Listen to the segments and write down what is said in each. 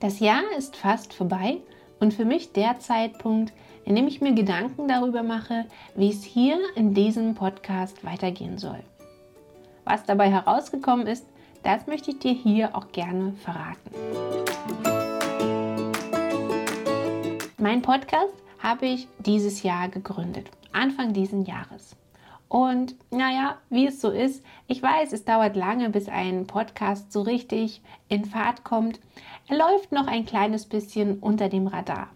Das Jahr ist fast vorbei und für mich der Zeitpunkt, in dem ich mir Gedanken darüber mache, wie es hier in diesem Podcast weitergehen soll. Was dabei herausgekommen ist, das möchte ich dir hier auch gerne verraten. Mein Podcast habe ich dieses Jahr gegründet, Anfang diesen Jahres. Und naja, wie es so ist, ich weiß, es dauert lange, bis ein Podcast so richtig in Fahrt kommt. Er läuft noch ein kleines bisschen unter dem Radar.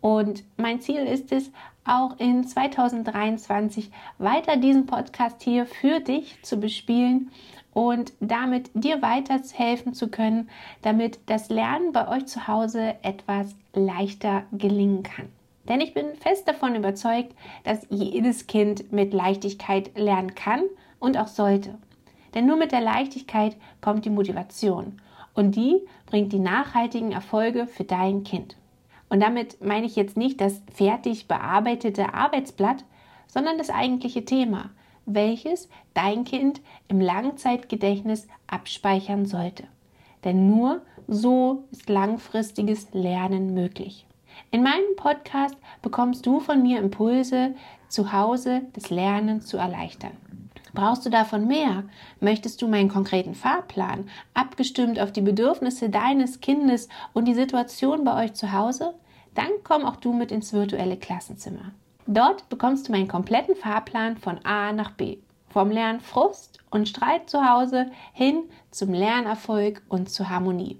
Und mein Ziel ist es, auch in 2023 weiter diesen Podcast hier für dich zu bespielen und damit dir weiterhelfen zu können, damit das Lernen bei euch zu Hause etwas leichter gelingen kann. Denn ich bin fest davon überzeugt, dass jedes Kind mit Leichtigkeit lernen kann und auch sollte. Denn nur mit der Leichtigkeit kommt die Motivation und die bringt die nachhaltigen Erfolge für dein Kind. Und damit meine ich jetzt nicht das fertig bearbeitete Arbeitsblatt, sondern das eigentliche Thema, welches dein Kind im Langzeitgedächtnis abspeichern sollte. Denn nur so ist langfristiges Lernen möglich. In meinem Podcast bekommst du von mir Impulse, zu Hause das Lernen zu erleichtern. Brauchst du davon mehr? Möchtest du meinen konkreten Fahrplan, abgestimmt auf die Bedürfnisse deines Kindes und die Situation bei euch zu Hause? Dann komm auch du mit ins virtuelle Klassenzimmer. Dort bekommst du meinen kompletten Fahrplan von A nach B. Vom Lernfrust und Streit zu Hause hin zum Lernerfolg und zur Harmonie.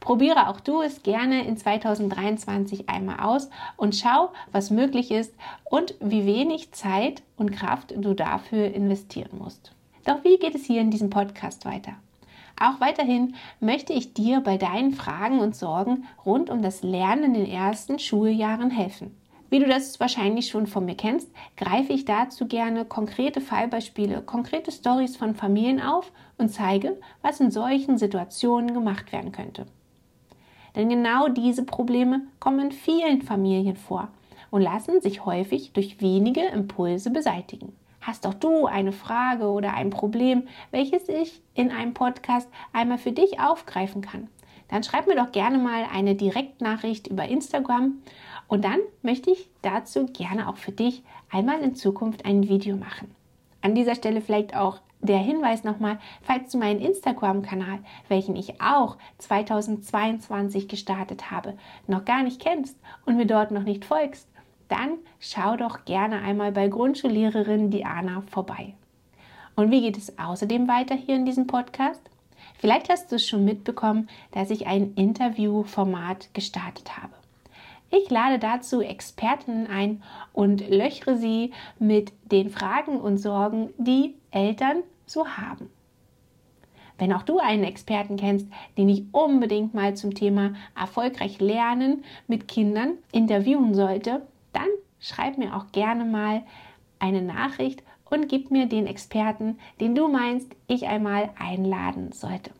Probiere auch du es gerne in 2023 einmal aus und schau, was möglich ist und wie wenig Zeit und Kraft du dafür investieren musst. Doch wie geht es hier in diesem Podcast weiter? Auch weiterhin möchte ich dir bei deinen Fragen und Sorgen rund um das Lernen in den ersten Schuljahren helfen. Wie du das wahrscheinlich schon von mir kennst, greife ich dazu gerne konkrete Fallbeispiele, konkrete Stories von Familien auf und zeige, was in solchen Situationen gemacht werden könnte. Denn genau diese Probleme kommen in vielen Familien vor und lassen sich häufig durch wenige Impulse beseitigen. Hast auch du eine Frage oder ein Problem, welches ich in einem Podcast einmal für dich aufgreifen kann? Dann schreib mir doch gerne mal eine Direktnachricht über Instagram und dann möchte ich dazu gerne auch für dich einmal in Zukunft ein Video machen. An dieser Stelle vielleicht auch der Hinweis nochmal, falls du meinen Instagram-Kanal, welchen ich auch 2022 gestartet habe, noch gar nicht kennst und mir dort noch nicht folgst, dann schau doch gerne einmal bei Grundschullehrerin Diana vorbei. Und wie geht es außerdem weiter hier in diesem Podcast? Vielleicht hast du es schon mitbekommen, dass ich ein Interviewformat gestartet habe. Ich lade dazu Experten ein und löchere sie mit den Fragen und Sorgen, die Eltern so haben. Wenn auch du einen Experten kennst, den ich unbedingt mal zum Thema erfolgreich lernen mit Kindern interviewen sollte, dann schreib mir auch gerne mal eine Nachricht und gib mir den Experten, den du meinst, ich einmal einladen sollte.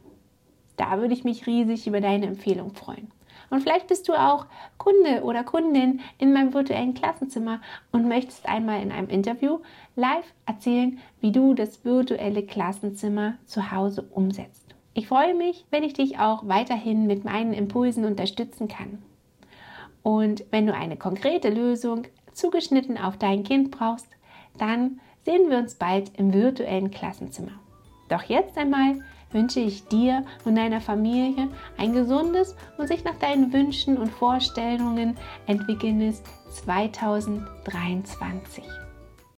Da würde ich mich riesig über deine Empfehlung freuen. Und vielleicht bist du auch Kunde oder Kundin in meinem virtuellen Klassenzimmer und möchtest einmal in einem Interview live erzählen, wie du das virtuelle Klassenzimmer zu Hause umsetzt. Ich freue mich, wenn ich dich auch weiterhin mit meinen Impulsen unterstützen kann. Und wenn du eine konkrete Lösung zugeschnitten auf dein Kind brauchst, dann sehen wir uns bald im virtuellen Klassenzimmer. Doch jetzt einmal wünsche ich dir und deiner Familie ein gesundes und sich nach deinen Wünschen und Vorstellungen entwickelndes 2023.